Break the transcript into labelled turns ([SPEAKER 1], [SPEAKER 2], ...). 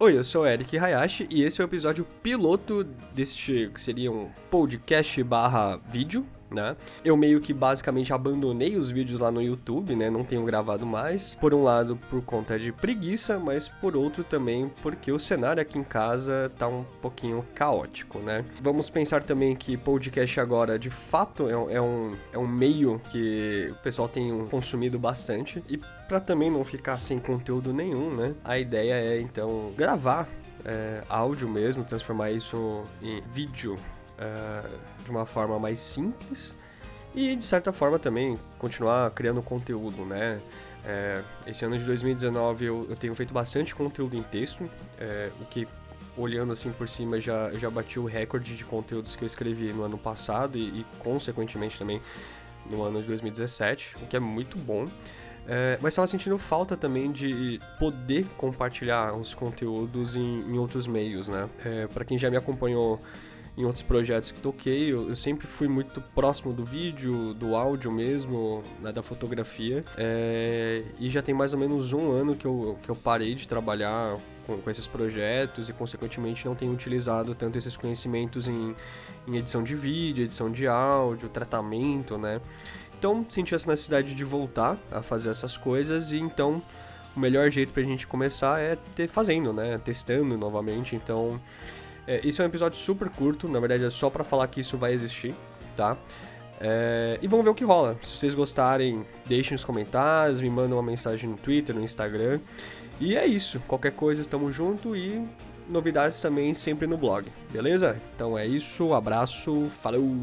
[SPEAKER 1] Oi, eu sou Eric Hayashi e esse é o episódio piloto deste que seria um podcast barra vídeo, né? Eu meio que basicamente abandonei os vídeos lá no YouTube, né? Não tenho gravado mais. Por um lado, por conta de preguiça, mas por outro também porque o cenário aqui em casa tá um pouquinho caótico, né? Vamos pensar também que podcast agora, de fato, é, é um, é um meio que o pessoal tem consumido bastante. E para também não ficar sem conteúdo nenhum, né? A ideia é então gravar é, áudio mesmo, transformar isso em vídeo é, de uma forma mais simples e de certa forma também continuar criando conteúdo, né? É, esse ano de 2019 eu, eu, tenho feito bastante conteúdo em texto, é, o que olhando assim por cima já, já bati o recorde de conteúdos que eu escrevi no ano passado e, e consequentemente também no ano de 2017, o que é muito bom. É, mas estava sentindo falta também de poder compartilhar os conteúdos em, em outros meios, né? É, para quem já me acompanhou em outros projetos que toquei, eu, eu, sempre fui muito próximo do vídeo, do áudio mesmo, né, da fotografia. É, e já tem mais ou menos um ano que eu, que eu parei de trabalhar com, com, esses projetos e, consequentemente, não tenho utilizado tanto esses conhecimentos em, em edição de vídeo, edição de áudio, tratamento, né? Então senti essa necessidade de voltar a fazer essas coisas e então o melhor jeito pra gente começar é ter fazendo, né? Testando novamente. Então, é, esse é um episódio super curto, na verdade é só para falar que isso vai existir, tá? É, e vamos ver o que rola. Se vocês gostarem, deixem nos comentários, me mandem uma mensagem no Twitter, no Instagram. E é isso. Qualquer coisa, estamos junto e novidades também sempre no blog, beleza? Então é isso, abraço, falou!